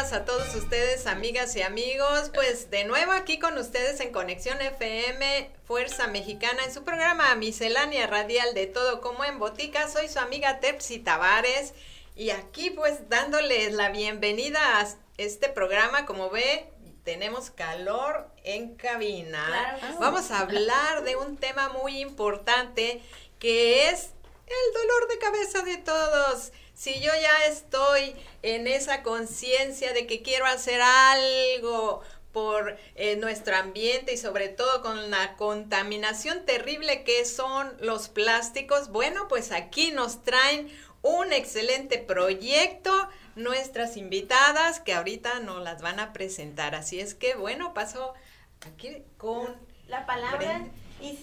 días a todos ustedes, amigas y amigos. Pues de nuevo aquí con ustedes en Conexión FM Fuerza Mexicana en su programa Miscelánea Radial de Todo como en Botica. Soy su amiga Tepsi Tavares y aquí pues dándoles la bienvenida a este programa. Como ve, tenemos calor en cabina. Vamos a hablar de un tema muy importante que es el dolor de cabeza de todos si yo ya estoy en esa conciencia de que quiero hacer algo por eh, nuestro ambiente y sobre todo con la contaminación terrible que son los plásticos, bueno, pues aquí nos traen un excelente proyecto nuestras invitadas que ahorita nos las van a presentar. Así es que, bueno, paso aquí con la palabra y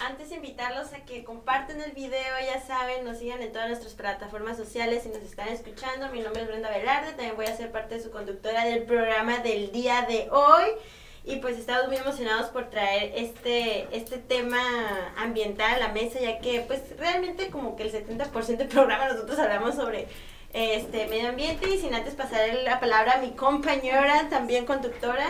antes invitarlos a que compartan el video, ya saben, nos sigan en todas nuestras plataformas sociales y nos están escuchando. Mi nombre es Brenda Velarde, también voy a ser parte de su conductora del programa del día de hoy. Y pues estamos muy emocionados por traer este, este tema ambiental a la mesa, ya que pues realmente como que el 70% del programa nosotros hablamos sobre este medio ambiente y sin antes pasar la palabra a mi compañera, también conductora.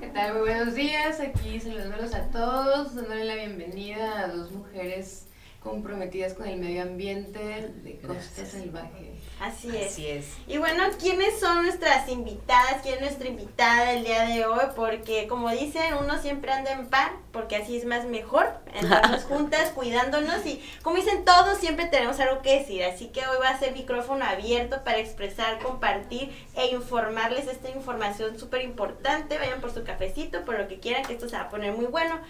¿Qué tal? Muy buenos días, aquí saludos a todos, dándole la bienvenida a dos mujeres comprometidas con el medio ambiente de Costa Salvaje. Así es. Así es. Y bueno, ¿quiénes son nuestras invitadas? ¿Quién es nuestra invitada el día de hoy? Porque como dicen, uno siempre anda en par, porque así es más mejor, andarnos juntas, cuidándonos y como dicen todos, siempre tenemos algo que decir. Así que hoy va a ser micrófono abierto para expresar, compartir e informarles esta información súper importante. Vayan por su cafecito, por lo que quieran, que esto se va a poner muy bueno.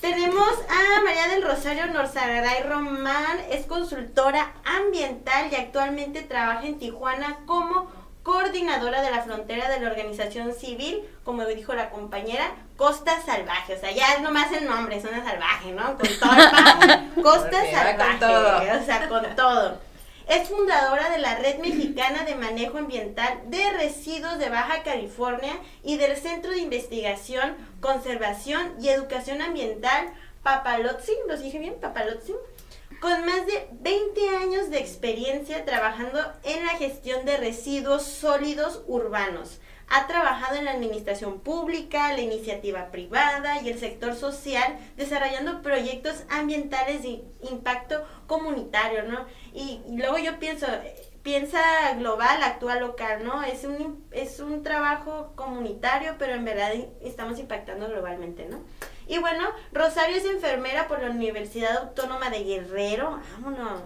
Tenemos a María del Rosario Norzagaray Román, es consultora ambiental y actualmente trabaja en Tijuana como coordinadora de la frontera de la organización civil, como dijo la compañera, Costa Salvaje. O sea, ya es nomás el nombre, zona salvaje, ¿no? Con todo el Costa Salvaje. O sea, con todo. Es fundadora de la Red Mexicana de Manejo Ambiental de Residuos de Baja California y del Centro de Investigación, Conservación y Educación Ambiental Papalotzin, ¿los dije bien? Papalotzin. Con más de 20 años de experiencia trabajando en la gestión de residuos sólidos urbanos. Ha trabajado en la administración pública, la iniciativa privada y el sector social, desarrollando proyectos ambientales de impacto comunitario, ¿no? Y, luego yo pienso, piensa global, actúa local, ¿no? Es un, es un trabajo comunitario, pero en verdad estamos impactando globalmente, ¿no? Y bueno, Rosario es enfermera por la Universidad Autónoma de Guerrero, vámonos.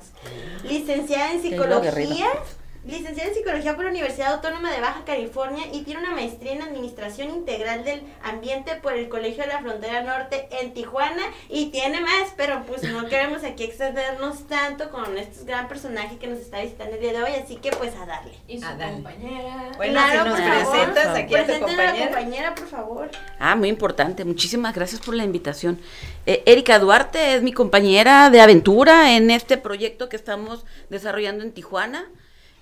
Licenciada en psicología licenciada en Psicología por la Universidad Autónoma de Baja California y tiene una maestría en Administración Integral del Ambiente por el Colegio de la Frontera Norte en Tijuana y tiene más, pero pues no queremos aquí excedernos tanto con este gran personaje que nos está visitando el día de hoy, así que pues a darle. Y su compañera. Bueno, si nos presentas aquí a tu compañera. la compañera, por favor. Ah, muy importante, muchísimas gracias por la invitación. Eh, Erika Duarte es mi compañera de aventura en este proyecto que estamos desarrollando en Tijuana.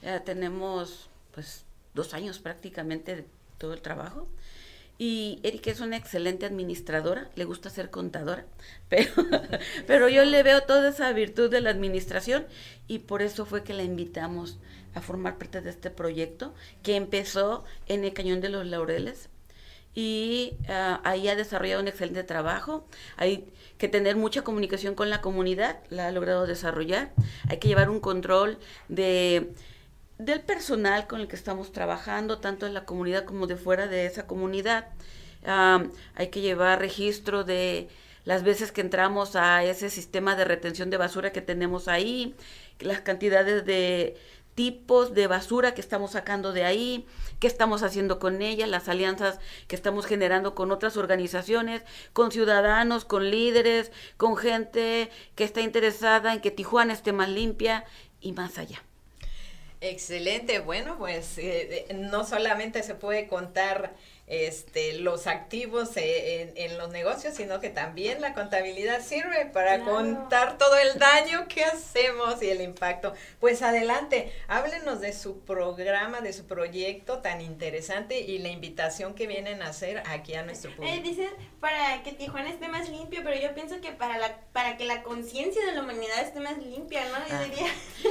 Ya tenemos pues dos años prácticamente de todo el trabajo. Y Erika es una excelente administradora, le gusta ser contadora, pero, pero yo le veo toda esa virtud de la administración y por eso fue que la invitamos a formar parte de este proyecto que empezó en el Cañón de los Laureles y ah, ahí ha desarrollado un excelente trabajo. Hay que tener mucha comunicación con la comunidad, la ha logrado desarrollar. Hay que llevar un control de del personal con el que estamos trabajando, tanto en la comunidad como de fuera de esa comunidad. hay que llevar registro de las veces que entramos a ese sistema de retención de basura que tenemos ahí, las cantidades de tipos de basura que estamos sacando de ahí, qué estamos haciendo con ella, las alianzas que estamos generando con otras organizaciones, con ciudadanos, con líderes, con gente que está interesada en que Tijuana esté más limpia y más allá. Excelente, bueno, pues eh, no solamente se puede contar este, los activos eh, en, los negocios, sino que también la contabilidad sirve para contar todo el daño que hacemos y el impacto. Pues adelante, háblenos de su programa, de su proyecto tan interesante y la invitación que vienen a hacer aquí a nuestro público. Eh, dicen para que Tijuana esté más limpio, pero yo pienso que para la para que la conciencia de la humanidad esté más limpia, ¿no? Yo ah. diría.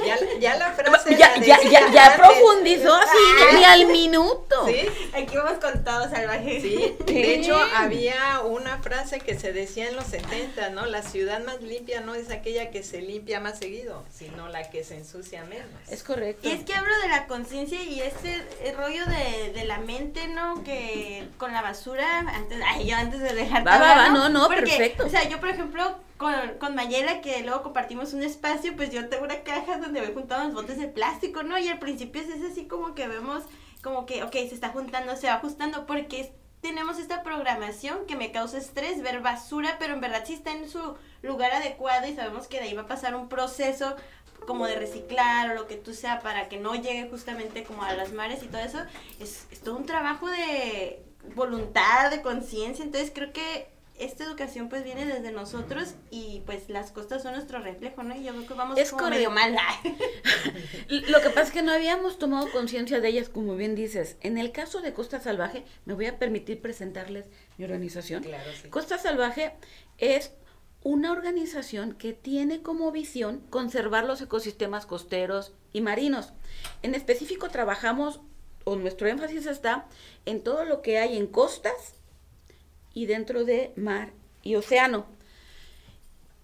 Ya, ya la frase. Ya, ya, ya, ya profundizó así, ni al minuto. Sí, aquí vamos con todo salvaje. Sí, de hecho había una frase que se decía en los 70, ¿no? La ciudad más limpia no es aquella que se limpia más seguido, sino la que se ensucia menos. Es correcto. Y es que hablo de la conciencia y este rollo de, de, la mente, ¿no? Que con la basura, antes, ay, yo antes de dejar. Va, va, va, no, no, perfecto. O sea, yo por ejemplo con, con Mayela, que luego compartimos un espacio, pues yo tengo una caja donde voy juntando los botes de plástico, ¿no? Y al principio es así como que vemos, como que, ok, se está juntando, se va ajustando, porque tenemos esta programación que me causa estrés ver basura, pero en verdad sí está en su lugar adecuado y sabemos que de ahí va a pasar un proceso como de reciclar o lo que tú sea para que no llegue justamente como a las mares y todo eso. Es, es todo un trabajo de voluntad, de conciencia, entonces creo que esta educación pues viene desde nosotros y pues las costas son nuestro reflejo, ¿no? Y yo creo que vamos es como medio mal. Lo que pasa es que no habíamos tomado conciencia de ellas, como bien dices. En el caso de Costa Salvaje, me voy a permitir presentarles mi organización. Claro, sí. Costa Salvaje es una organización que tiene como visión conservar los ecosistemas costeros y marinos. En específico trabajamos, o nuestro énfasis está en todo lo que hay en costas, y dentro de mar y océano.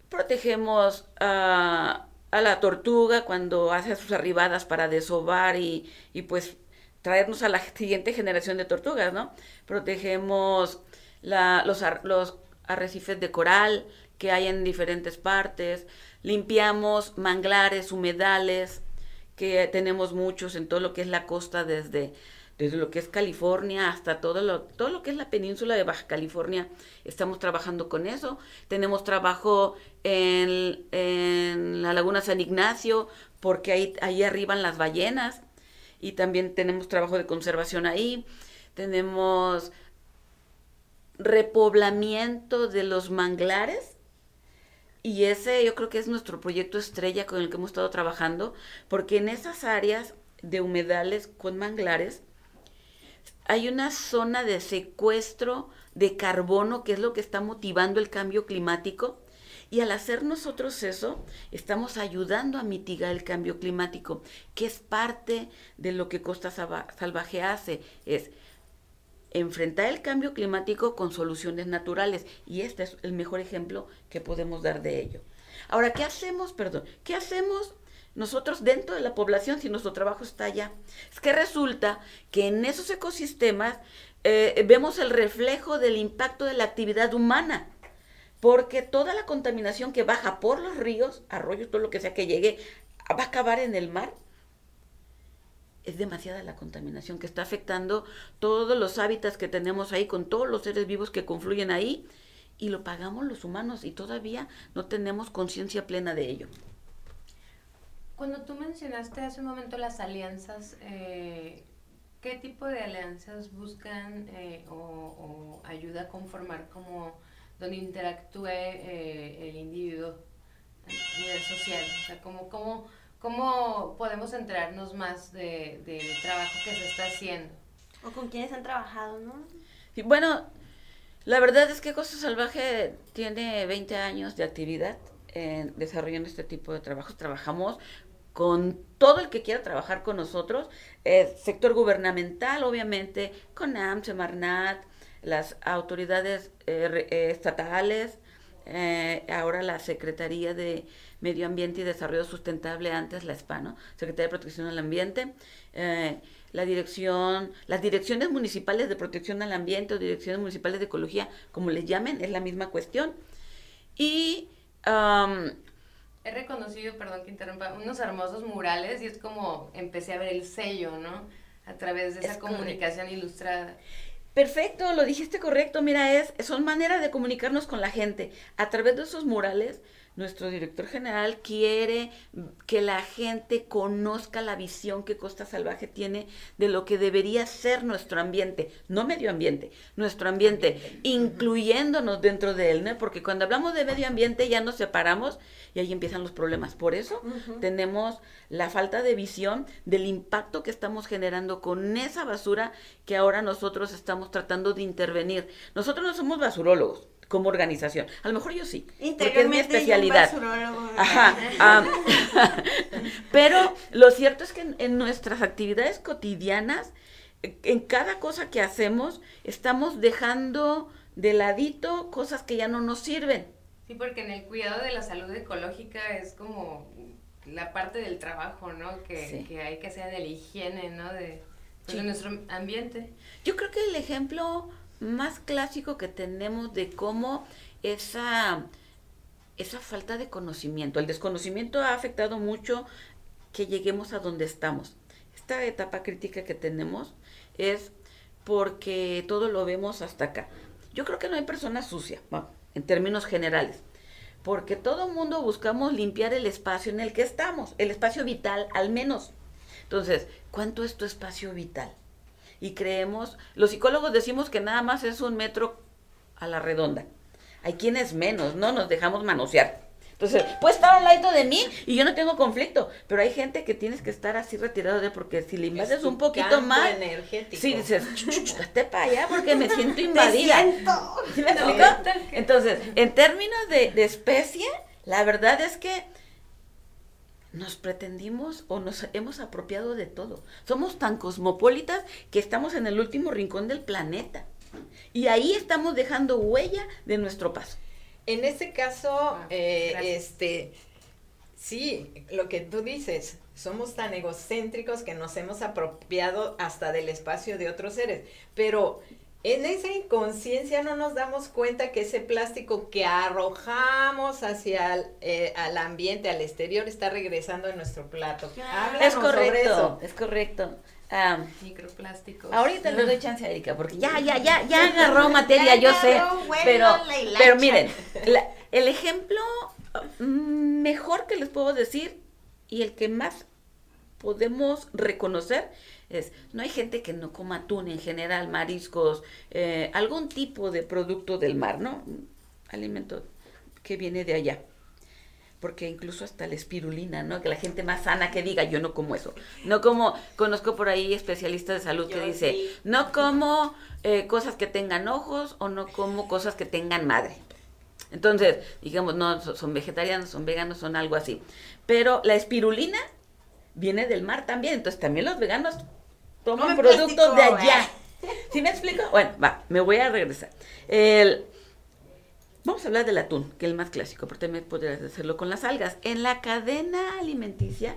Protegemos a, la tortuga cuando hace sus arribadas para desovar y, pues traernos a la siguiente generación de tortugas, ¿no? Protegemos los, los arrecifes de coral que hay en diferentes partes, limpiamos manglares, humedales, que tenemos muchos en todo lo que es la costa desde desde lo que es California hasta todo lo, todo lo que es la península de Baja California, estamos trabajando con eso. Tenemos trabajo en, en la Laguna San Ignacio, porque ahí, ahí arriban las ballenas, y también tenemos trabajo de conservación ahí. Tenemos repoblamiento de los manglares, y ese yo creo que es nuestro proyecto estrella con el que hemos estado trabajando, porque en esas áreas de humedales con manglares, hay una zona de secuestro de carbono que es lo que está motivando el cambio climático. Y al hacer nosotros eso, estamos ayudando a mitigar el cambio climático, que es parte de lo que Costa Salvaje hace, es enfrentar el cambio climático con soluciones naturales. Y este es el mejor ejemplo que podemos dar de ello. Ahora, ¿qué hacemos? Perdón, ¿qué hacemos nosotros dentro de la población si nuestro trabajo está allá. Es que resulta que en esos ecosistemas eh, vemos el reflejo del impacto de la actividad humana, porque toda la contaminación que baja por los ríos, arroyos, todo lo que sea que llegue, va a acabar en el mar. Es demasiada la contaminación que está afectando todos los hábitats que tenemos ahí, con todos los seres vivos que confluyen ahí, y lo pagamos los humanos y todavía no tenemos conciencia plena de ello. Cuando tú mencionaste hace un momento las alianzas, eh, ¿qué tipo de alianzas buscan eh, o, ayuda a conformar como donde interactúe eh, el individuo a nivel social? O sea, ¿cómo, cómo, cómo podemos enterarnos más del de trabajo que se está haciendo? O con quiénes han trabajado, ¿no? Y bueno, la verdad es que Costa Salvaje tiene 20 años de actividad en desarrollando este tipo de trabajos. Trabajamos con todo el que quiera trabajar con nosotros, el sector gubernamental, obviamente, con AMS, Marnat, las autoridades eh, eh, estatales, eh, ahora la Secretaría de Medio Ambiente y Desarrollo Sustentable, antes la SPA, Secretaría de Protección al Ambiente, la dirección, las direcciones municipales de protección al ambiente o direcciones municipales de ecología, como les llamen, es la misma cuestión. Y he reconocido, perdón que interrumpa, unos hermosos murales y es como empecé a ver el sello, ¿no? A través de esa comunicación ilustrada. Perfecto, lo dijiste correcto. Mira, es son maneras de comunicarnos con la gente. A través de esos murales nuestro director general quiere que la gente conozca la visión que Costa Salvaje tiene de lo que debería ser nuestro ambiente, no medio ambiente, nuestro ambiente, incluyéndonos dentro de él, ¿no? Porque cuando hablamos de medio ambiente ya nos separamos y ahí empiezan los problemas. Por eso tenemos la falta de visión del impacto que estamos generando con esa basura que ahora nosotros estamos tratando de intervenir. Nosotros no somos basurólogos como organización. A lo mejor yo sí, porque es mi especialidad. Ajá. pero lo cierto es que en, nuestras actividades cotidianas, en cada cosa que hacemos, estamos dejando de ladito cosas que ya no nos sirven. Sí, porque en el cuidado de la salud ecológica es como la parte del trabajo, ¿no? Que, que hay que hacer de la higiene, ¿no? De, pues, de nuestro ambiente. Yo creo que el ejemplo más clásico que tenemos de cómo esa, esa falta de conocimiento, el desconocimiento ha afectado mucho que lleguemos a donde estamos. Esta etapa crítica que tenemos es porque todo lo vemos hasta acá. Yo creo que no hay persona sucia, en términos generales, porque todo mundo buscamos limpiar el espacio en el que estamos, el espacio vital al menos. Entonces, ¿cuánto es tu espacio vital? Y creemos, los psicólogos decimos que nada más es un metro a la redonda. Hay quienes menos, no nos dejamos manosear. Entonces, puede estar al lado de mí y yo no tengo conflicto, pero hay gente que tienes que estar así retirado de porque si le invades un poquito más, energético. sí dices, esté para allá porque me siento invadida. ¿Sí me explico? Entonces, en términos de, de especie, la verdad es que nos pretendimos o nos hemos apropiado de todo. Somos tan cosmopolitas que estamos en el último rincón del planeta. Y ahí estamos dejando huella de nuestro paso. En este caso, ah, eh, este, sí, lo que tú dices, somos tan egocéntricos que nos hemos apropiado hasta del espacio de otros seres. Pero en esa inconsciencia no nos damos cuenta que ese plástico que arrojamos hacia el eh, al ambiente, al exterior, está regresando en nuestro plato. es correcto, es correcto. Microplásticos. Ahorita le doy chance a Erika, porque ya, ya, ya, ya agarró materia, yo sé. pero, pero miren, el ejemplo mm, mejor que les puedo decir y el que más podemos reconocer es, no hay gente que no coma atún en general, mariscos, eh, algún tipo de producto del mar, ¿no? Alimento que viene de allá. Porque incluso hasta la espirulina, ¿no? Que la gente más sana que diga, yo no como eso. No como, conozco por ahí especialistas de salud que dice, no como eh, cosas que tengan ojos o no como cosas que tengan madre. Entonces, digamos, no, son vegetarianos, son veganos, son algo así. Pero la espirulina viene del mar también, entonces también los veganos toman productos de allá. ¿Sí me explico? Bueno, va, me voy a regresar. El, vamos a hablar del atún, que es el más clásico, pero también podrías hacerlo con las algas. En la cadena alimenticia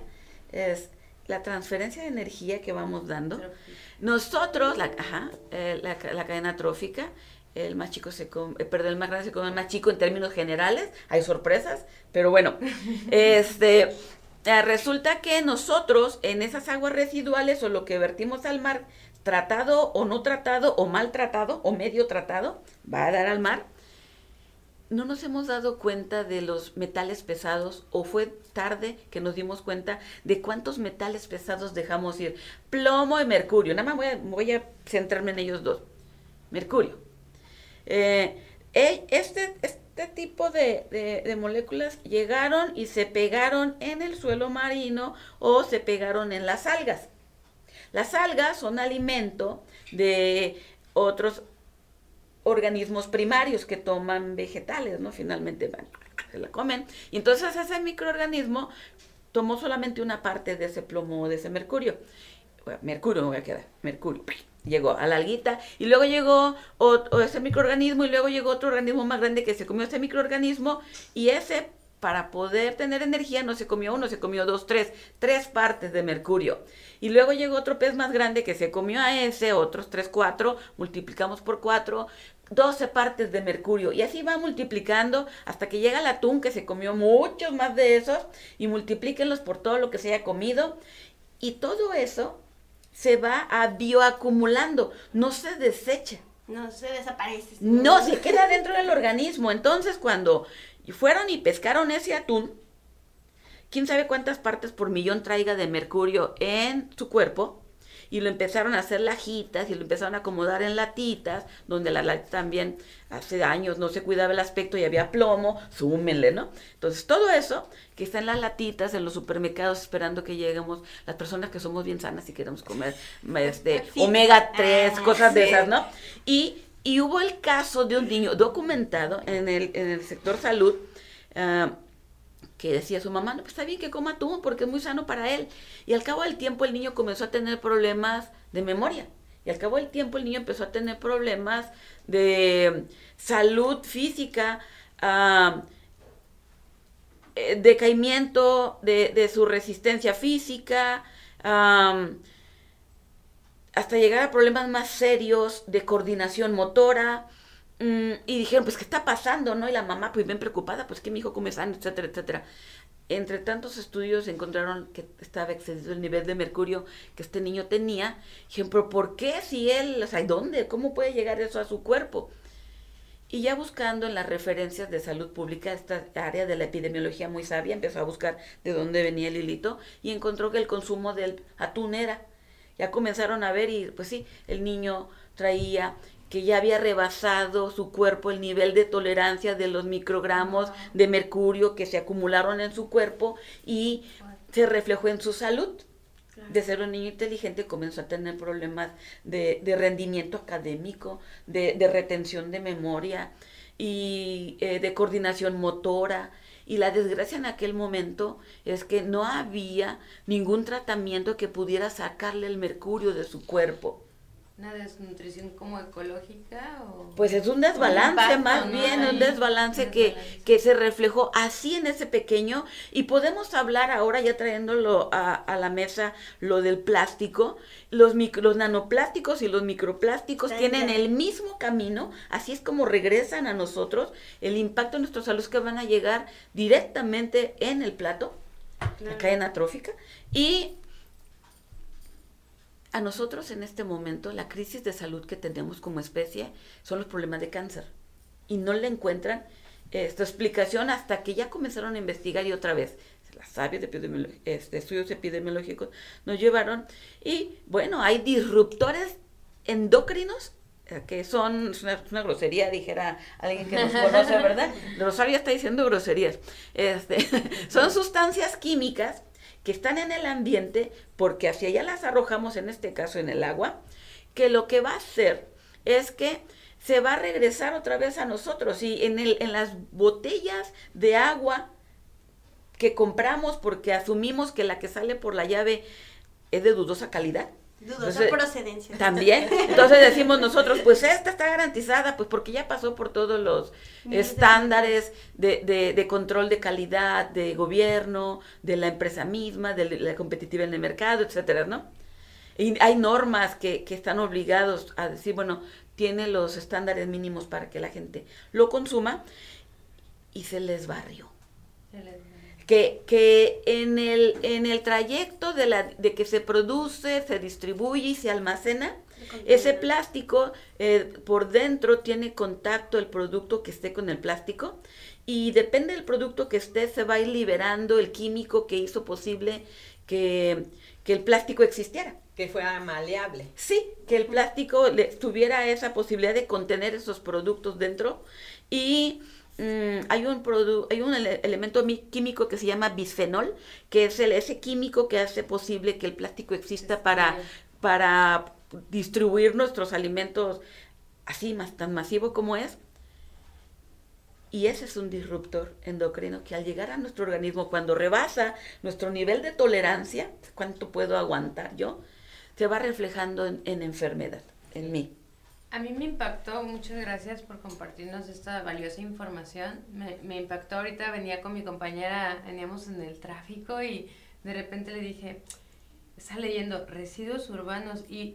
es la transferencia de energía que vamos dando. Nosotros, la, ajá, eh, la, cadena trófica, el más chico se come, eh, perdón, el más grande se come el más chico en términos generales, hay sorpresas, pero bueno, este, eh, resulta que nosotros en esas aguas residuales o lo que vertimos al mar, tratado o no tratado o mal tratado o medio tratado, va a dar al mar, no nos hemos dado cuenta de los metales pesados o fue tarde que nos dimos cuenta de cuántos metales pesados dejamos ir. Plomo y mercurio. Nada más voy a, centrarme en ellos dos. Mercurio. Eh, este, este este tipo de, moléculas llegaron y se pegaron en el suelo marino o se pegaron en las algas. Las algas son alimento de otros organismos primarios que toman vegetales, ¿no? Finalmente se la comen. Y entonces ese microorganismo tomó solamente una parte de ese plomo o de ese mercurio. mercurio me voy a quedar, mercurio llegó a la alguita y luego llegó ese microorganismo y luego llegó otro organismo más grande que se comió ese microorganismo y ese para poder tener energía no se comió uno, se comió dos, tres, tres partes de mercurio. Y luego llegó otro pez más grande que se comió a ese, otros tres, cuatro, multiplicamos por cuatro, doce partes de mercurio. Y así va multiplicando hasta que llega el atún que se comió muchos más de esos y multiplíquenlos por todo lo que se haya comido. Y todo eso se va a bioacumulando, no se desecha. No se desaparece. No, se queda dentro del organismo. Entonces, cuando Y fueron y pescaron ese atún. Quién sabe cuántas partes por millón traiga de mercurio en su cuerpo y lo empezaron a hacer lajitas y lo empezaron a acomodar en latitas, donde la lata también hace años no se cuidaba el aspecto y había plomo, súmenle, ¿no? Entonces todo eso que está en las latitas, en los supermercados, esperando que lleguemos, las personas que somos bien sanas y queremos comer este, omega 3, ah, cosas de esas, ¿no? Y, y hubo el caso de un niño documentado en el, en el sector salud, uh, que decía su mamá, no, pues está bien que coma atún porque es muy sano para él. Y al cabo del tiempo el niño comenzó a tener problemas de memoria. Y al cabo del tiempo el niño empezó a tener problemas de salud física, uh, decaimiento de, su resistencia física, hasta llegar a problemas más serios de coordinación motora. Mm, y dijeron, pues, ¿qué está pasando? ¿No? Y la mamá, pues, bien preocupada, pues, que mi hijo come sano, etcétera, etcétera. Entre tantos estudios encontraron que estaba excedido el nivel de mercurio que este niño tenía. Dijeron, pero ¿por qué si él, o sea, ¿dónde? ¿Cómo puede llegar eso a su cuerpo? Y ya buscando en las referencias de salud pública, esta área de la epidemiología muy sabia, empezó a buscar de dónde venía el hilito y encontró que el consumo del atún era. Ya comenzaron a ver y pues sí, el niño traía que ya había rebasado su cuerpo el nivel de tolerancia de los microgramos de mercurio que se acumularon en su cuerpo y se reflejó en su salud. De ser un niño inteligente comenzó a tener problemas de, rendimiento académico, de, retención de memoria y eh, de coordinación motora. Y la desgracia en aquel momento es que no había ningún tratamiento que pudiera sacarle el mercurio de su cuerpo. ¿Una desnutrición como ecológica? O pues es un desbalance, más bien, un desbalance, que, que se reflejó así en ese pequeño. Y podemos hablar ahora, ya trayéndolo a, a la mesa, lo del plástico. Los, los nanoplásticos y los microplásticos tienen el mismo camino, así es como regresan a nosotros. El impacto en nuestra salud es que van a llegar directamente en el plato, la cadena trófica. Y a nosotros en este momento la crisis de salud que tenemos como especie son los problemas de cáncer y no le encuentran esta explicación hasta que ya comenzaron a investigar y otra vez las sabias de este, estudios epidemiológicos nos llevaron y bueno, hay disruptores endocrinos eh, que son una, una, grosería, dijera alguien que nos conoce, ¿verdad? Rosario está diciendo groserías. Este, son sustancias químicas que están en el ambiente, porque hacia allá las arrojamos, en este caso en el agua, que lo que va a hacer es que se va a regresar otra vez a nosotros. Y en, el, en las botellas de agua que compramos porque asumimos que la que sale por la llave es de dudosa calidad, Dudosa procedencia. También. Entonces decimos nosotros, pues esta está garantizada, pues porque ya pasó por todos los estándares de, de, de, control de calidad, de gobierno, de la empresa misma, de la competitiva en el mercado, etcétera, ¿no? Y hay normas que, que están obligados a decir, bueno, tiene los estándares mínimos para que la gente lo consuma y se les barrió. Se les que, en, el, en el trayecto de, la, de que se produce, se distribuye y se almacena, ese plástico eh, por dentro tiene contacto el producto que esté con el plástico y depende del producto que esté, se va a ir liberando el químico que hizo posible que, que el plástico existiera. Que fuera maleable. Sí, que el plástico tuviera esa posibilidad de contener esos productos dentro y Mm, hay un hay un elemento químico que se llama bisfenol, que es el, ese químico que hace posible que el plástico exista para, para distribuir nuestros alimentos así más tan masivo como es. Y ese es un disruptor endocrino que al llegar a nuestro organismo, cuando rebasa nuestro nivel de tolerancia, cuánto puedo aguantar yo, se va reflejando en enfermedad, en mí. A mí me impactó, muchas gracias por compartirnos esta valiosa información. Me, me, impactó ahorita, venía con mi compañera, veníamos en el tráfico y de repente le dije, está leyendo residuos urbanos y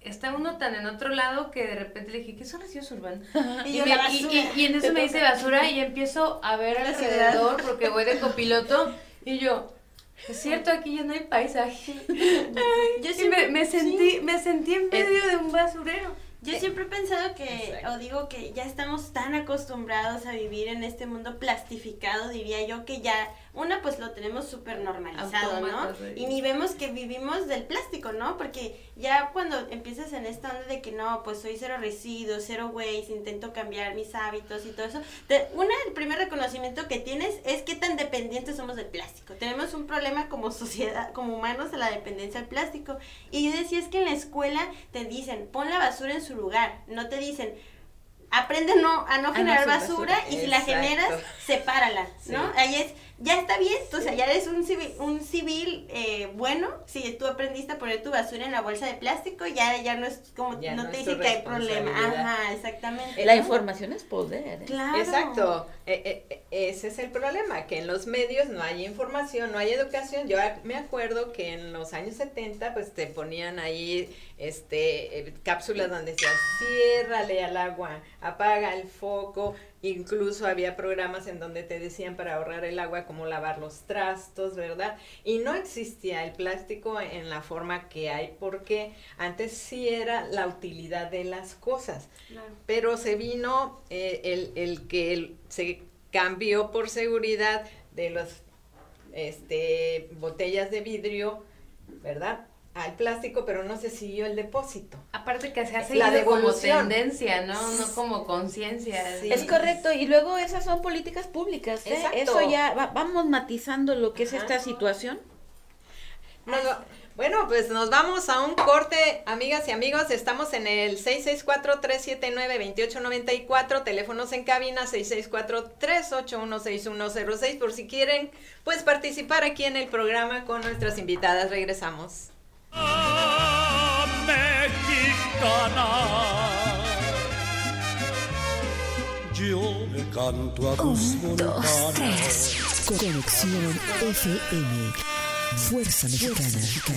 está uno tan en otro lado que de repente le dije, ¿qué son residuos urbanos? y, y, en eso me dice basura y empiezo a ver alrededor porque voy de copiloto y yo, es cierto, aquí ya no hay paisaje. yo sí me, me, sentí, me sentí en medio de un basurero Yo siempre he pensado que, o digo que ya estamos tan acostumbrados a vivir en este mundo plastificado, diría yo, que ya, una, pues lo tenemos súper normalizado, ¿no? Y ni vemos que vivimos del plástico, ¿no? Porque ya cuando empiezas en esta onda de que no, pues soy cero residuos, cero waste, intento cambiar mis hábitos y todo eso, una, el primer reconocimiento que tienes es qué tan dependientes somos del plástico. Tenemos un problema como sociedad, como humanos, de la dependencia del plástico. Y yo decía, es que en la escuela te dicen, pon la basura en su lugar. No te dicen, aprende no, a no generar basura, y si la generas, sepárala, ¿no? Ahí es ya está bien, o sea, ya eres un civil, un civil eh, bueno, si tú aprendiste a poner tu basura en la bolsa de plástico, ya, ya no es como, no, te dice que hay problema. Ajá, exactamente. La información es poder. ¿eh? Claro. Exacto, eh, ese es el problema, que en los medios no hay información, no hay educación. Yo me acuerdo que en los años 70, pues te ponían ahí este cápsulas donde decía, ciérrale al agua, apaga el foco, Incluso había programas en donde te decían para ahorrar el agua cómo lavar los trastos, ¿verdad? Y no existía el plástico en la forma que hay porque antes sí era la utilidad de las cosas. Pero se vino eh, el, el, que se cambió por seguridad de las este, botellas de vidrio, ¿verdad? Al plástico, pero no se siguió el depósito. Aparte que se hace la como tendencia, ¿no? No como conciencia. Es correcto, y luego esas son políticas públicas. ¿eh? Eso ya vamos matizando lo que es esta situación. bueno, pues nos vamos a un corte, amigas y amigos. Estamos en el 664-379-2894, teléfonos en cabina 664-381-6106, por si quieren, pues participar aquí en el programa con nuestras invitadas. Regresamos. Mexicana. Yo le canto a tus Un, dos, tres. Conexión FM. Fuerza Mexicana. Con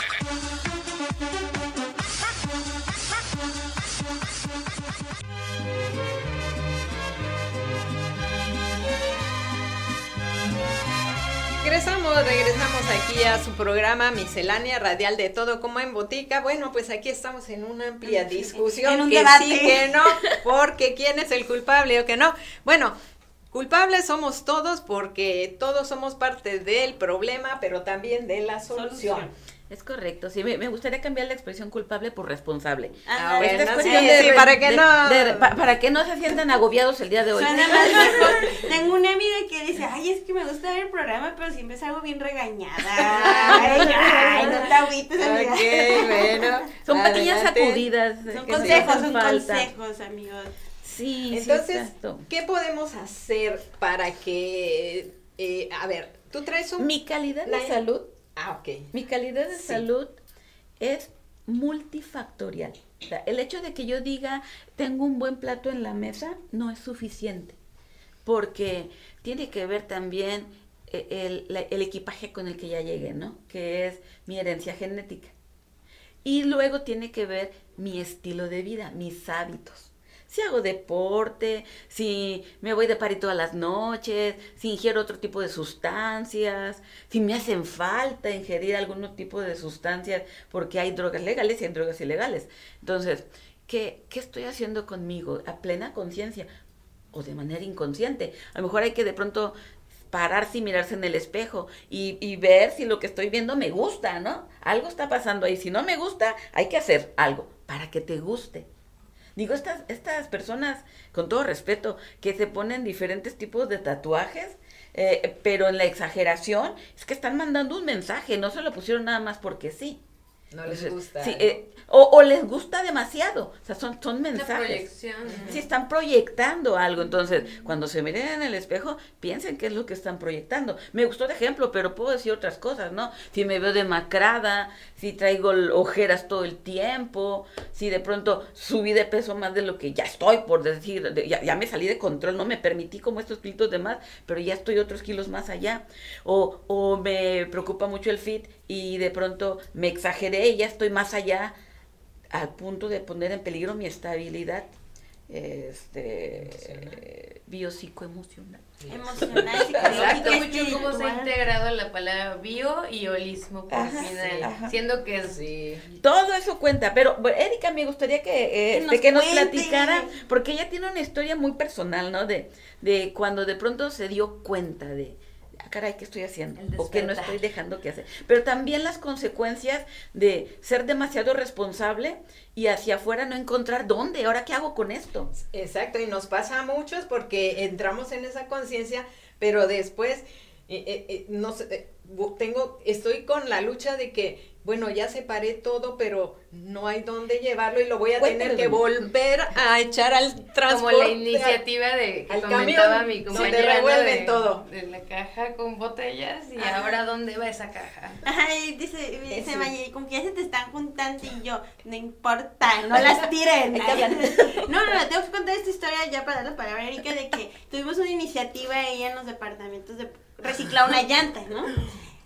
Regresamos, aquí a su programa Miscelánea Radial de Todo como en Botica. Bueno, pues aquí estamos en una amplia discusión en un que debate. sí que no, porque quién es el culpable o que no. Bueno, culpables somos todos porque todos somos parte del problema, pero también de la solución. Es correcto, sí, me, gustaría cambiar la expresión culpable por responsable. Ah, sí, para que no... para que no se sientan agobiados el día de hoy. Tengo una amiga que dice, ay, es que me gusta ver el programa, pero siempre salgo bien regañada. Ay, no te agüites, amiga. bueno. Son pequeñas sacudidas. Son consejos, son consejos, amigos. Sí, Entonces, ¿qué podemos hacer para que, eh, a ver, tú traes un... Mi calidad de salud Ah, ok. Mi calidad de salud es multifactorial. el hecho de que yo diga tengo un buen plato en la mesa no es suficiente, porque tiene que ver también eh, el, el, equipaje con el que ya llegué, ¿no? Que es mi herencia genética. Y luego tiene que ver mi estilo de vida, mis hábitos si hago deporte, si me voy de party todas las noches, si ingiero otro tipo de sustancias, si me hacen falta ingerir algún tipo de sustancias porque hay drogas legales y hay drogas ilegales. Entonces, ¿qué, qué estoy haciendo conmigo a plena conciencia o de manera inconsciente? A lo mejor hay que de pronto pararse y mirarse en el espejo y, y, ver si lo que estoy viendo me gusta, ¿no? Algo está pasando ahí. Si no me gusta, hay que hacer algo para que te guste. Digo, estas, estas personas, con todo respeto, que se ponen diferentes tipos de tatuajes, eh, pero en la exageración es que están mandando un mensaje, no se lo pusieron nada más porque sí. No les Entonces, gusta. sí, eh, o, o les gusta demasiado, o sea, son, son mensajes. proyección. Sí, están proyectando algo. Entonces, cuando se miren en el espejo, piensen qué es lo que están proyectando. Me gustó de ejemplo, pero puedo decir otras cosas, ¿no? Si me veo demacrada, si traigo ojeras todo el tiempo, si de pronto subí de peso más de lo que ya estoy, por decir, de- ya, ya me salí de control, no me permití como estos kilitos de más, pero ya estoy otros kilos más allá. O, o me preocupa mucho el fit y de pronto me exageré y ya estoy más allá al punto de poner en peligro mi estabilidad este biopsicoemocional. Emocional, gusta mucho cómo se ha integrado la palabra bio y holismo por Ajá, final, sí, ajá. siendo que es Sí. Todo eso cuenta, pero bueno, Erika me gustaría que, eh, Que este, nos que nos platicara, porque ella tiene una historia muy personal, ¿no? De, de cuando de pronto se dio cuenta de, caray, ¿qué estoy haciendo? O que no estoy dejando que hacer. Pero también las consecuencias de ser demasiado responsable y hacia afuera no encontrar dónde, ahora qué hago con esto. Exacto, y nos pasa a muchos porque entramos en esa conciencia, pero después eh, eh, eh, no sé, tengo, estoy con la lucha de que, bueno, ya separé todo, pero no hay dónde llevarlo y lo voy a tener que volver a echar al como transporte. la iniciativa de que al comentaba camión, mi compañera revuelven de, todo. de la caja con botellas y Ajá. ahora dónde va esa caja. Ay, dice, dice. Maya, como que ya se te están juntando y yo, no importa, no las tiren. No, no, no, tengo que contar esta historia ya para dar la palabra a Erika de que tuvimos una iniciativa ahí en los departamentos de reciclar una llanta, ¿no?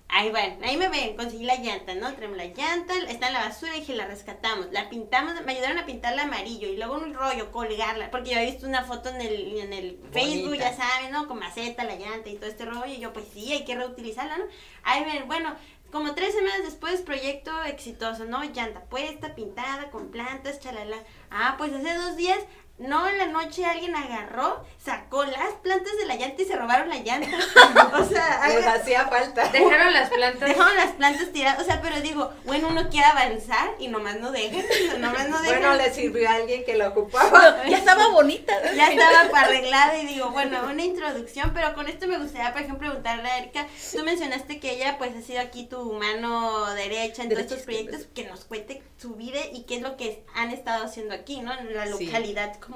Ahí van, ahí me ven, conseguí la llanta, ¿no? Traemos la llanta, está en la basura y dije, la rescatamos. La pintamos, me ayudaron a pintarla amarillo y luego un rollo, colgarla, porque yo había visto una foto en el, en el Facebook, ya saben, ¿no? Con maceta, la llanta y todo este rollo. Y yo, pues sí, hay que reutilizarla, ¿no? Ahí ven, bueno, como tres semanas después, proyecto exitoso, ¿no? Llanta puesta, pintada, con plantas, chalala. Ah, pues hace dos días, no, en la noche alguien agarró, sacó las plantas de la llanta y se robaron la llanta. o sea, Les haga- hacía falta. Dejaron las plantas. dejaron las plantas tiradas. O sea, pero digo, bueno, uno quiere avanzar y nomás no dejan, nomás no dejan. Bueno, le sirvió a alguien que lo ocupaba. Ya estaba bonita. ya estaba para arreglada y digo, bueno, una introducción, pero con esto me gustaría, por ejemplo, preguntarle a Erika, tú mencionaste que ella pues ha sido aquí tu mano derecha en todos estos proyectos, que nos cuente su vida y qué es lo que han estado haciendo aquí, ¿no? En la Sí.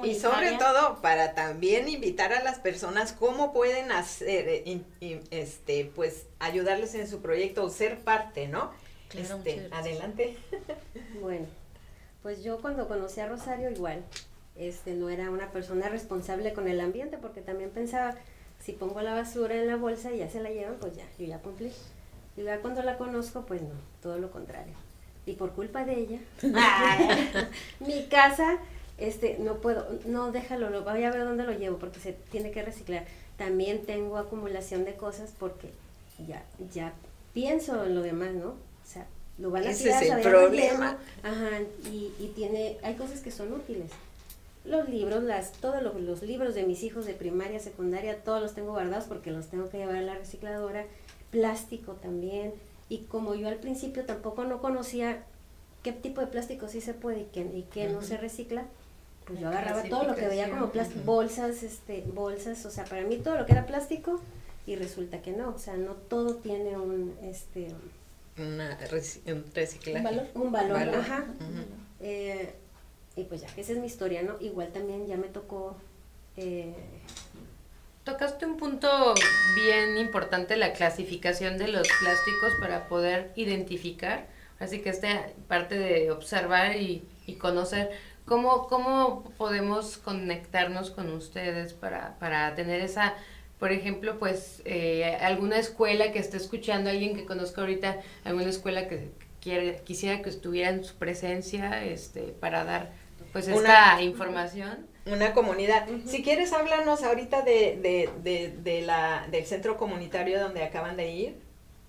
Y sobre todo para también invitar a las personas cómo pueden hacer, eh, este, pues ayudarles en su proyecto o ser parte, ¿no? Claro, Este, adelante. Bueno, pues yo cuando conocí a Rosario igual, este, no era una persona responsable con el ambiente porque también pensaba, si pongo la basura en la bolsa y ya se la llevan, pues ya, yo ya cumplí. Y ya cuando la conozco, pues no, todo lo contrario. Y por culpa de ella, mi casa, este, no puedo, no déjalo, lo voy a ver dónde lo llevo porque se tiene que reciclar. También tengo acumulación de cosas porque ya, ya pienso en lo demás, ¿no? O sea, lo van a Ese tirar, es el problema. Ajá, y, y tiene, hay cosas que son útiles. Los libros, las, todos los, los libros de mis hijos de primaria, secundaria, todos los tengo guardados porque los tengo que llevar a la recicladora. Plástico también. Y como yo al principio tampoco no conocía qué tipo de plástico sí se puede y qué, y qué no se recicla, pues yo agarraba todo lo que veía como plástico, bolsas, este, bolsas, o sea, para mí todo lo que era plástico y resulta que no, o sea, no todo tiene un, este, Una un reciclaje. un valor, un valor, Valor. ajá. Eh, y pues ya, esa es mi historia, ¿no? Igual también ya me tocó, eh, Tocaste un punto bien importante, la clasificación de los plásticos para poder identificar. Así que esta parte de observar y, y conocer cómo, cómo podemos conectarnos con ustedes para, para tener esa, por ejemplo, pues eh, alguna escuela que esté escuchando, alguien que conozca ahorita, alguna escuela que quiere, quisiera que estuviera en su presencia este, para dar pues esta Una- información. Una comunidad. Si quieres, háblanos ahorita de, de, de, de la, del centro comunitario donde acaban de ir,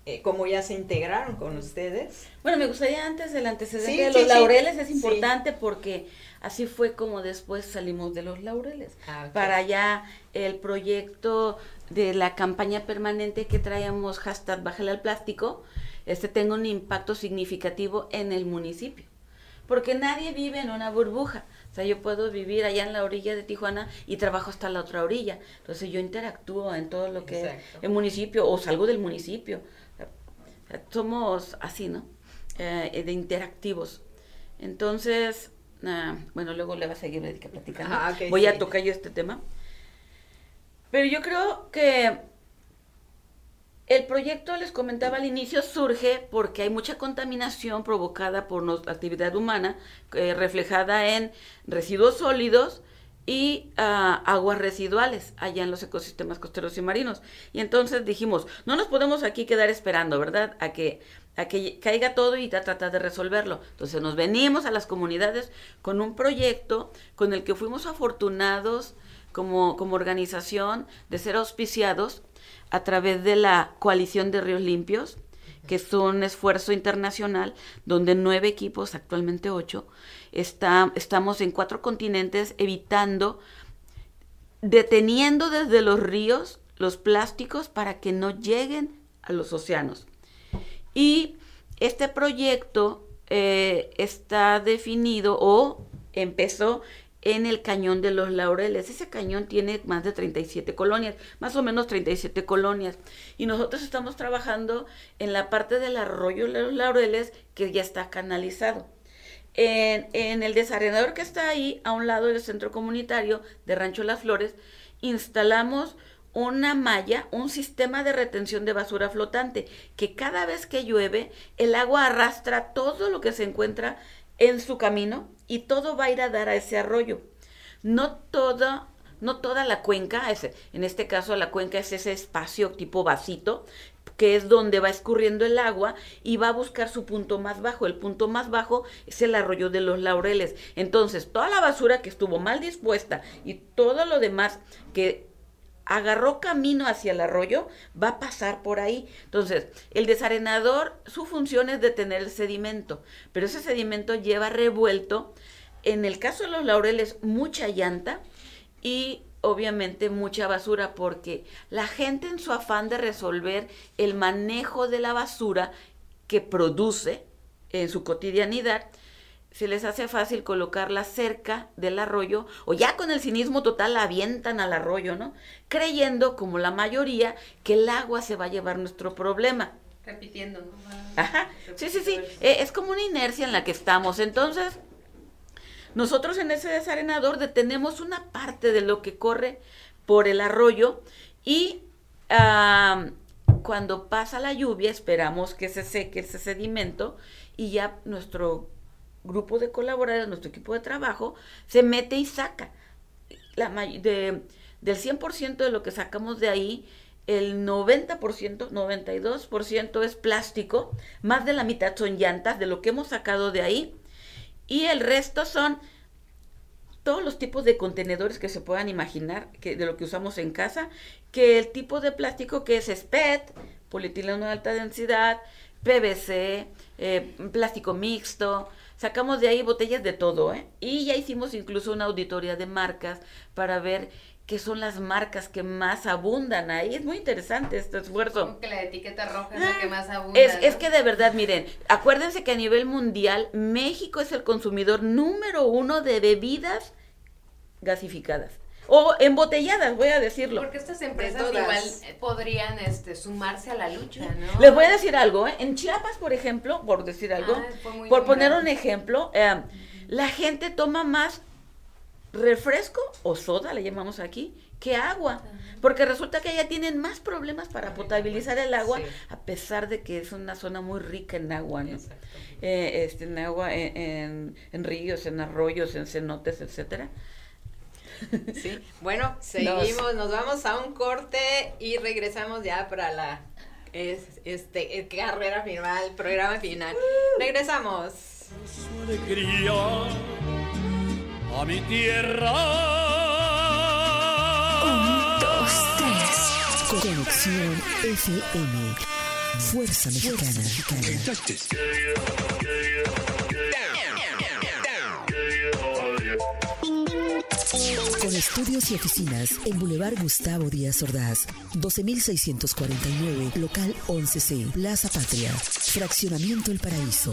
eh, cómo ya se integraron con ustedes. Bueno, me gustaría antes el antecedente Sí, de los sí. laureles, es importante porque así fue como después salimos de los laureles. Ah. Para allá el proyecto de la campaña permanente que traíamos, hashtag Bájale al Plástico, este tenga un impacto significativo en el municipio. Porque nadie vive en una burbuja. O sea, yo puedo vivir allá en la orilla de Tijuana y trabajo hasta la otra orilla. Entonces yo interactúo en todo lo que es el municipio o salgo del municipio. Somos así, ¿no? eh, de interactivos. Entonces, ah, bueno, luego le va a seguir platicando. Ah, Voy a tocar yo este tema. Pero yo creo que el proyecto, les comentaba al inicio, surge porque hay mucha contaminación provocada por nos- actividad humana, eh, reflejada en residuos sólidos y ah, aguas residuales allá en los ecosistemas costeros y marinos. Y entonces dijimos, no nos podemos aquí quedar esperando, ¿verdad? A que, a que caiga todo y a tratar de resolverlo. Entonces nos venimos a las comunidades con un proyecto con el que fuimos afortunados como, como organización de ser auspiciados a través de la coalición de ríos limpios, que es un esfuerzo internacional donde nueve equipos, actualmente ocho, estamos en cuatro continentes evitando, deteniendo desde los ríos los plásticos para que no lleguen a los océanos. Y este proyecto eh, está definido o empezó en el cañón de los laureles. Ese cañón tiene más de 37 colonias, más o menos 37 colonias. Y nosotros estamos trabajando en la parte del arroyo de los laureles que ya está canalizado. En, el desarenador que está ahí, a un lado del centro comunitario de Rancho Las Flores, instalamos una malla, un sistema de retención de basura flotante, que cada vez que llueve, el agua arrastra todo lo que se encuentra en su camino y todo va a ir a dar a ese arroyo. No toda, no toda la cuenca, en este caso la cuenca es ese espacio tipo vasito, que es donde va escurriendo el agua y va a buscar su punto más bajo. El punto más bajo es el arroyo de los laureles. Entonces, toda la basura que estuvo mal dispuesta y todo lo demás que agarró camino hacia el arroyo, va a pasar por ahí. Entonces, el desarenador, su función es detener el sedimento, pero ese sedimento lleva revuelto, en el caso de los laureles, mucha llanta y obviamente mucha basura, porque la gente en su afán de resolver el manejo de la basura que produce en su cotidianidad, se les hace fácil colocarla cerca del arroyo o ya con el cinismo total la avientan al arroyo, ¿no? Creyendo, como la mayoría, que el agua se va a llevar nuestro problema. Repitiendo, ¿no? Ajá, sí, sí, sí, eh, es como una inercia en la que estamos. Entonces, nosotros en ese desarenador detenemos una parte de lo que corre por el arroyo y cuando pasa la lluvia esperamos que se seque ese sedimento y ya nuestro grupo de colaboradores, nuestro equipo de trabajo, se mete y saca. La, de, del 100% de lo que sacamos de ahí, el 90%, 92% es plástico, más de la mitad son llantas de lo que hemos sacado de ahí, y el resto son todos los tipos de contenedores que se puedan imaginar que de lo que usamos en casa, que el tipo de plástico que es SPET, polietileno de alta densidad, PVC, eh, plástico mixto, sacamos de ahí botellas de todo, ¿eh? Y ya hicimos incluso una auditoría de marcas para ver qué son las marcas que más abundan ahí. Es muy interesante este esfuerzo. Como que la etiqueta roja es la que más abunda. Es, ¿no? es que de verdad, miren, acuérdense que a nivel mundial México es el consumidor número uno de bebidas gasificadas. O embotelladas, voy a decirlo. Porque estas empresas todas. igual eh, podrían este, sumarse a la lucha, ¿no? Les voy a decir algo, ¿eh? En Chiapas, por ejemplo, por decir algo, Ah, por poner un ejemplo, eh, la gente toma más refresco o soda, le llamamos aquí, que agua. Porque resulta que allá tienen más problemas para potabilizar el agua, Sí. a pesar de que es una zona muy rica en agua. Eh, este, en agua, en, en- en ríos, en arroyos, en cenotes, etcétera. Sí. Bueno, seguimos, nos vamos a un corte y regresamos ya para la es- este eh, carrera final, programa final. Regresamos. su alegría a mi tierra. Dos, tres. Conexión FM. Fuerza Mexicana. Con estudios y oficinas en Boulevard Gustavo Díaz Ordaz, 12649, local 11C, Plaza Patria, Fraccionamiento El Paraíso.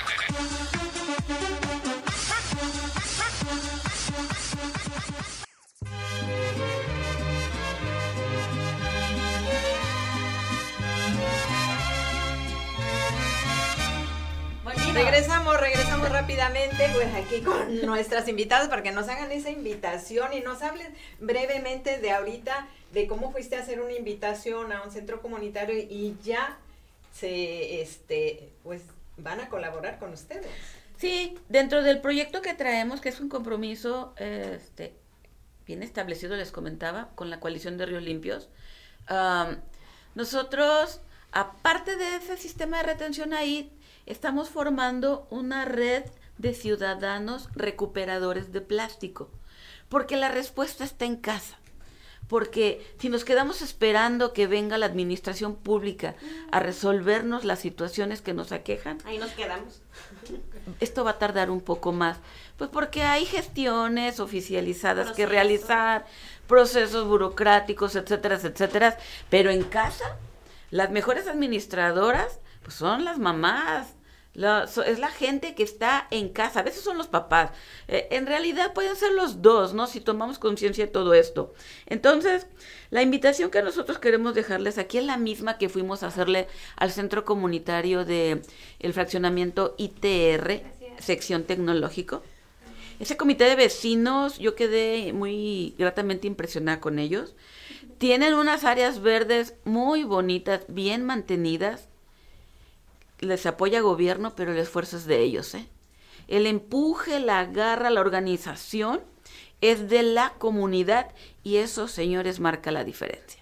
Regresamos, regresamos rápidamente pues aquí con nuestras invitadas para que nos hagan esa invitación y nos hablen brevemente de ahorita de cómo fuiste a hacer una invitación a un centro comunitario y ya se este pues van a colaborar con ustedes. Sí, dentro del proyecto que traemos, que es un compromiso este, bien establecido, les comentaba, con la coalición de Ríos Limpios, nosotros, aparte de ese sistema de retención ahí, estamos formando una red de ciudadanos recuperadores de plástico, porque la respuesta está en casa. Porque si nos quedamos esperando que venga la administración pública a resolvernos las situaciones que nos aquejan, ahí nos quedamos. Esto va a tardar un poco más, pues porque hay gestiones oficializadas que realizar, procesos burocráticos, etcétera, etcétera, pero en casa las mejores administradoras pues son las mamás, es la gente que está en casa, a veces son los papás, eh, en realidad pueden ser los dos, ¿no? Si tomamos conciencia de todo esto. Entonces, la invitación que nosotros queremos dejarles aquí es la misma que fuimos a hacerle al centro comunitario de el fraccionamiento ITR, sección tecnológico. Ese comité de vecinos, yo quedé muy gratamente impresionada con ellos. Tienen unas áreas verdes muy bonitas, bien mantenidas les apoya gobierno, pero el esfuerzo es de ellos. ¿eh? El empuje, la garra, la organización es de la comunidad y eso, señores, marca la diferencia.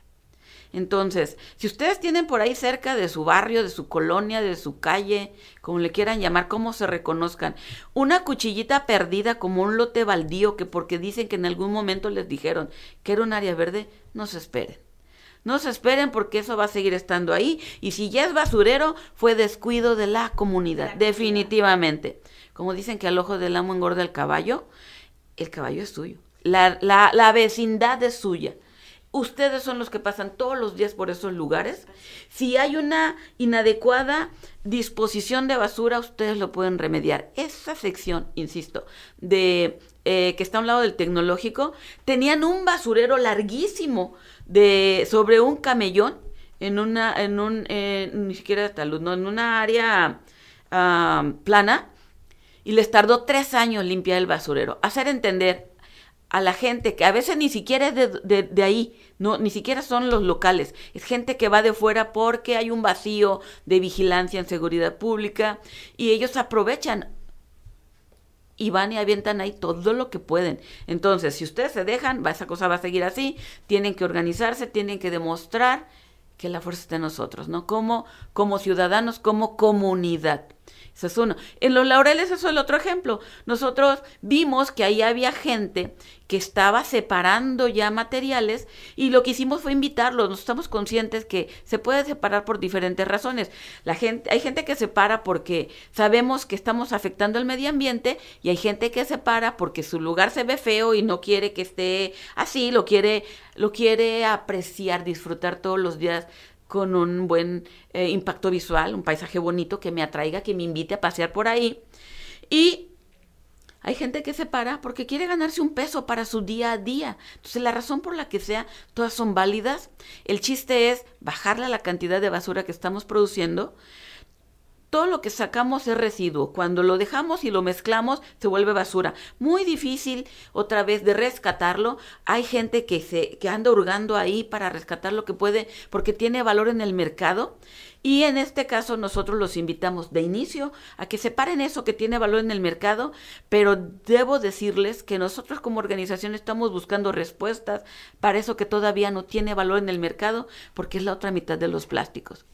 Entonces, si ustedes tienen por ahí cerca de su barrio, de su colonia, de su calle, como le quieran llamar, cómo se reconozcan, una cuchillita perdida como un lote baldío que porque dicen que en algún momento les dijeron que era un área verde, no se esperen. No se esperen porque eso va a seguir estando ahí. Y si ya es basurero, fue descuido de la comunidad, definitivamente. Como dicen que al ojo del amo engorda el caballo, el caballo es suyo. La, la, la vecindad es suya. Ustedes son los que pasan todos los días por esos lugares. Si hay una inadecuada disposición de basura, ustedes lo pueden remediar. Esa sección, insisto, de eh, que está a un lado del tecnológico, tenían un basurero larguísimo de sobre un camellón en una en un eh, ni siquiera de talud, no en una área plana y les tardó tres años limpiar el basurero. Hacer entender a la gente que a veces ni siquiera es de, de, ahí, no, ni siquiera son los locales, es gente que va de fuera porque hay un vacío de vigilancia en seguridad pública y ellos aprovechan y van y avientan ahí todo lo que pueden. Entonces, si ustedes se dejan, esa cosa va a seguir así, tienen que organizarse, tienen que demostrar que la fuerza está en nosotros, ¿no? Como, como ciudadanos, como comunidad. Eso es uno. En los laureles eso es el otro ejemplo. Nosotros vimos que ahí había gente que estaba separando ya materiales y lo que hicimos fue invitarlos. Nos estamos conscientes que se puede separar por diferentes razones. La gente, hay gente que separa porque sabemos que estamos afectando el medio ambiente y hay gente que separa porque su lugar se ve feo y no quiere que esté así, lo quiere, lo quiere apreciar, disfrutar todos los días con un buen eh, impacto visual, un paisaje bonito que me atraiga, que me invite a pasear por ahí. Y hay gente que se para porque quiere ganarse un peso para su día a día. Entonces, la razón por la que sea, todas son válidas. El chiste es bajarle la cantidad de basura que estamos produciendo, todo lo que sacamos es residuo. Cuando lo dejamos y lo mezclamos, se vuelve basura. Muy difícil otra vez de rescatarlo. Hay gente que se que anda hurgando ahí para rescatar lo que puede porque tiene valor en el mercado. Y en este caso nosotros los invitamos de inicio a que separen eso que tiene valor en el mercado, pero debo decirles que nosotros como organización estamos buscando respuestas para eso que todavía no tiene valor en el mercado, porque es la otra mitad de los plásticos.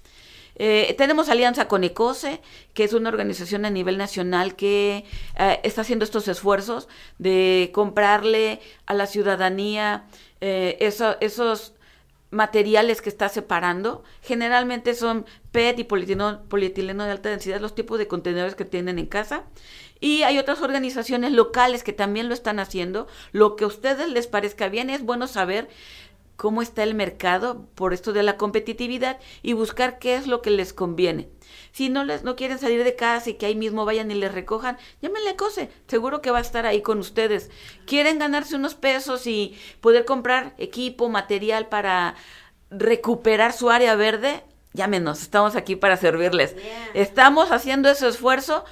Eh, tenemos alianza con ECOSE, que es una organización a nivel nacional que eh, está haciendo estos esfuerzos de comprarle a la ciudadanía eh, esos materiales que está separando. Generalmente son PET y polietileno, polietileno de alta densidad, los tipos de contenedores que tienen en casa. Y hay otras organizaciones locales que también lo están haciendo. Lo que a ustedes les parezca bien es bueno saber cómo está el mercado por esto de la competitividad y buscar qué es lo que les conviene. Si no les no quieren salir de casa y que ahí mismo vayan y les recojan, llámenle a Cose, seguro que va a estar ahí con ustedes. Quieren ganarse unos pesos y poder comprar equipo, material para recuperar su área verde, llámenos, estamos aquí para servirles. Yeah. Estamos haciendo ese esfuerzo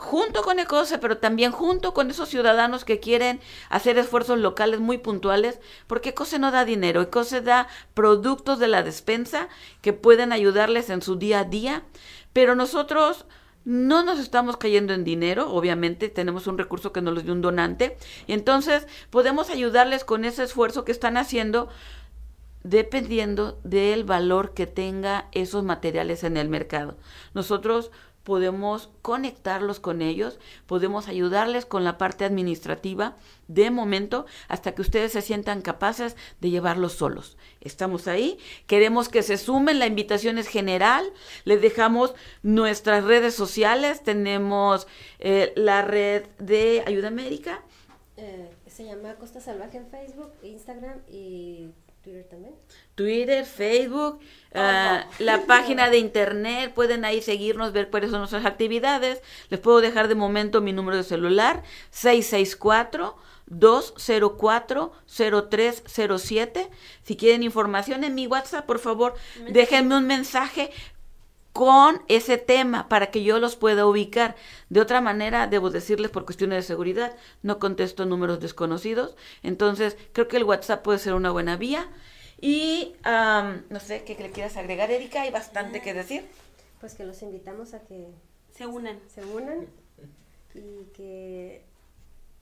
junto con ECOSE, pero también junto con esos ciudadanos que quieren hacer esfuerzos locales muy puntuales, porque ECOSE no da dinero, ECOSE da productos de la despensa que pueden ayudarles en su día a día, pero nosotros no nos estamos cayendo en dinero, obviamente tenemos un recurso que nos lo dio un donante, y entonces podemos ayudarles con ese esfuerzo que están haciendo dependiendo del valor que tenga esos materiales en el mercado. Nosotros podemos conectarlos con ellos, podemos ayudarles con la parte administrativa de momento hasta que ustedes se sientan capaces de llevarlos solos. Estamos ahí, queremos que se sumen, la invitación es general, les dejamos nuestras redes sociales, tenemos eh, la red de Ayuda América, Eh, se llama Costa Salvaje en Facebook, Instagram y Twitter también. Twitter, Facebook, ah, la página de internet, pueden ahí seguirnos, ver cuáles son nuestras actividades. Les puedo dejar de momento mi número de celular, 664-204-0307. Si quieren información en mi WhatsApp, por favor, déjenme un mensaje con ese tema para que yo los pueda ubicar. De otra manera, debo decirles por cuestiones de seguridad, no contesto números desconocidos. Entonces, creo que el WhatsApp puede ser una buena vía. Y am, no sé qué le quieras agregar, Erika, hay bastante que decir. Pues que los invitamos a que Se unan. se unan y que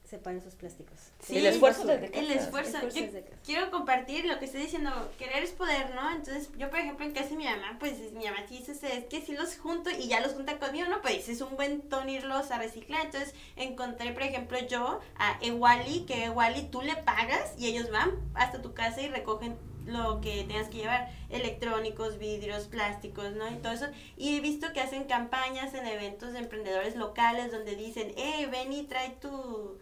separen sus plásticos. Sí, el esfuerzo desde El casa. esfuerzo. esfuerzo Yo desde casa. quiero compartir lo que estoy diciendo. Querer es poder, ¿no? Entonces, yo, por ejemplo, en casa de mi mamá, pues mi mamá sí dice, es que si los junto y ya los junta conmigo, ¿no? Pues es un buen tono irlos a reciclar. Entonces, encontré, por ejemplo, yo a Ewali, que Ewali tú le pagas y ellos van hasta tu casa y recogen lo que tengas que llevar, electrónicos, vidrios, plásticos, ¿no? Y todo eso. Y he visto que hacen campañas en eventos de emprendedores locales donde dicen, eh, ven y trae tu,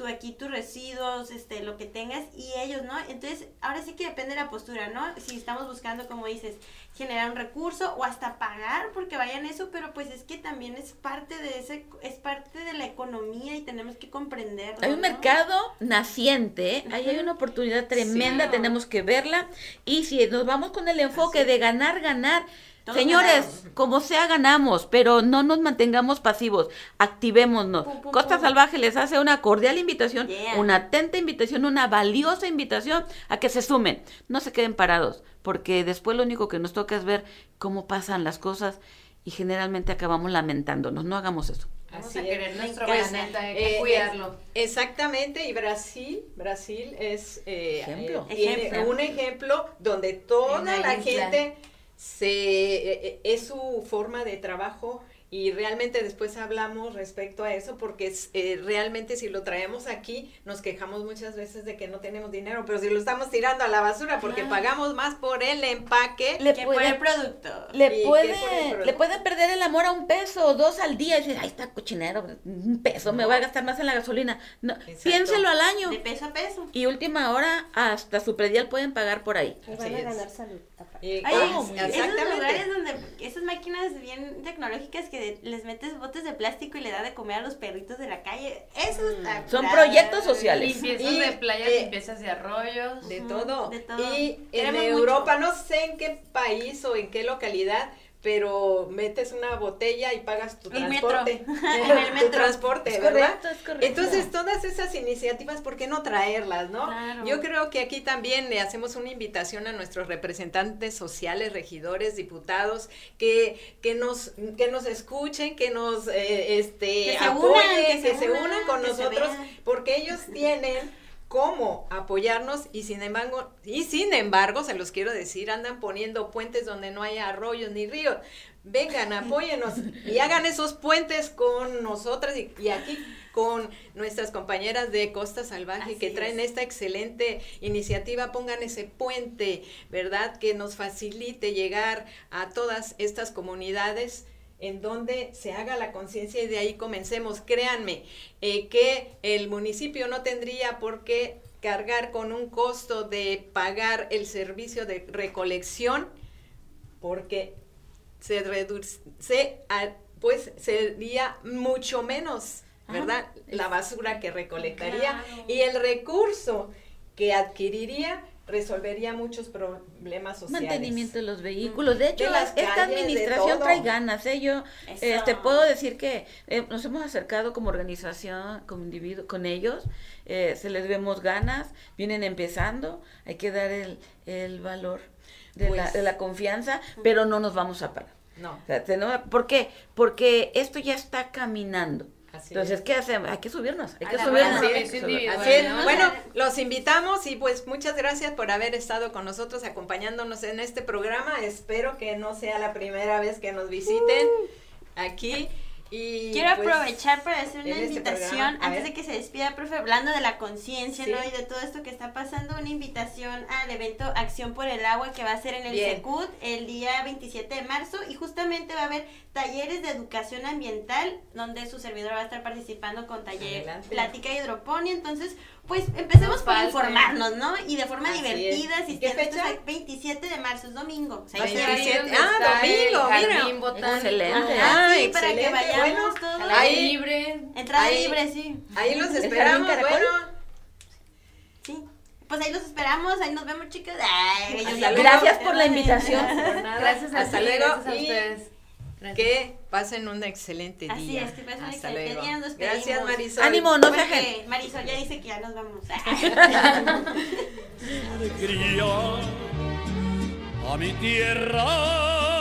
tu aquí tus residuos, este, lo que tengas y ellos, ¿no? Entonces, ahora sí que depende de la postura, ¿no? Si estamos buscando, como dices, generar un recurso o hasta pagar porque vayan eso, pero pues es que también es parte de ese, es parte de la economía y tenemos que comprenderlo. Hay un ¿no? mercado naciente, ahí hay una oportunidad tremenda, Sí. tenemos que verla. Y si nos vamos con el enfoque de ganar, ganar, Todos señores, ganamos. como sea ganamos, pero no nos mantengamos pasivos, activémonos. Pum, pum, Costa pum. Salvaje les hace una cordial invitación, Yeah. una atenta invitación, una valiosa invitación a que se sumen, no se queden parados, porque después lo único que nos toca es ver cómo pasan las cosas y generalmente acabamos lamentándonos, no hagamos eso. Vamos Así a es. querer nuestro Pues, planeta, hay que eh, cuidarlo. Exactamente, y Brasil, Brasil es eh, Ejemplo. eh, Ejemplo. un ejemplo donde toda la isla. gente se eh, eh, es su forma de trabajo y realmente después hablamos respecto a eso porque es, eh, realmente si lo traemos aquí nos quejamos muchas veces de que no tenemos dinero, pero si lo estamos tirando a la basura porque pagamos más por el empaque Le Que por el producto. ¿Y Le puede, por el producto? le puede perder el amor a un peso o dos al día y decir, ay, está cochinero, un peso, me voy a gastar más en la gasolina. No, Exacto. piénselo al año. De peso a peso. Y última hora, hasta su predial pueden pagar por ahí. Y van a ganar salud. Y- Ay, esos exactamente. lugares donde esas máquinas bien tecnológicas que les metes botes de plástico y le da de comer a los perritos de la calle, eso está Son proyectos sociales. Limpiezas Y, de playas, eh, limpiezas de arroyos. De todo. de todo. Y en Europa, mucho. no sé en qué país o en qué localidad, pero metes una botella y pagas tu El transporte. metro. En el Tu metro. transporte, Es ¿verdad? correcto, es correcto. Entonces, todas esas iniciativas, ¿por qué no traerlas, no? Claro. Yo creo que aquí también le hacemos una invitación a nuestros representantes sociales, regidores, diputados, que, que nos, que nos escuchen, que nos eh, este Que se apoyen, unan, que, que se se unan unan, con nosotros, porque ellos tienen cómo apoyarnos y sin embargo y sin embargo se los quiero decir andan poniendo puentes donde no hay arroyos ni ríos. Vengan apóyenos y hagan esos puentes con nosotras y, y aquí con nuestras compañeras de Costa Salvaje Así que traen es. esta excelente iniciativa. Pongan ese puente verdad que nos facilite llegar a todas estas comunidades en donde se haga la conciencia y de ahí comencemos. Créanme eh, que el municipio no tendría por qué cargar con un costo de pagar el servicio de recolección porque se reduce, se, pues sería mucho menos, ¿verdad? La basura que recolectaría Claro. y el recurso que adquiriría resolvería muchos problemas sociales. Mantenimiento de los vehículos. De hecho, De las esta calles, administración trae ganas. ¿eh? Yo Eso. este, puedo decir que eh, nos hemos acercado como organización, como individuo, con ellos. eh, se les vemos ganas, vienen empezando. Hay que dar el, el valor de, la, Pues- de la confianza, pero no nos vamos a parar. No. O sea, tenemos- ¿Por qué? Porque esto ya está caminando. Así Entonces, es. ¿qué hacemos? Hay que subirnos, hay que subirnos. es. Así es. ¿no? Bueno, los invitamos y pues muchas gracias por haber estado con nosotros acompañándonos en este programa. Espero que no sea la primera vez que nos visiten aquí. Y Quiero pues, aprovechar para hacer una este invitación, antes de que se despida, profe, hablando de la conciencia, Sí. ¿no? Y de todo esto que está pasando, una invitación al evento Acción por el Agua que va a ser en el Bien. Secud el día 27 de marzo y justamente va a haber talleres de educación ambiental donde su servidor va a estar participando con taller Adelante. plática hidroponía, entonces pues empecemos No por informarnos, ¿no? Y de forma Así divertida, es. ¿Y qué asistiendo. Esto es fecha? el 27 de marzo, es domingo. O sea, Va a ahí ser se va a Ahí siete. donde Ah, está el domingo, mira. botánico. Excelente. Ah, Ah, sí, para que excelente. vayamos Bueno, todos. Ahí- libre. Entrada Ahí- libre, sí. Ahí los esperamos. Bueno, Sí. Pues ahí los esperamos, ahí nos vemos, chicas. Ay. Gracias por la invitación. por nada. Gracias a Hasta luego. gracias a y ustedes. Gracias. que pasen un excelente Así día. es, que pasen un excelente luego. día, nos Gracias. Marisol. Ánimo, no Porque ajen. Marisol ya dice que ya nos vamos. alegría a mi tierra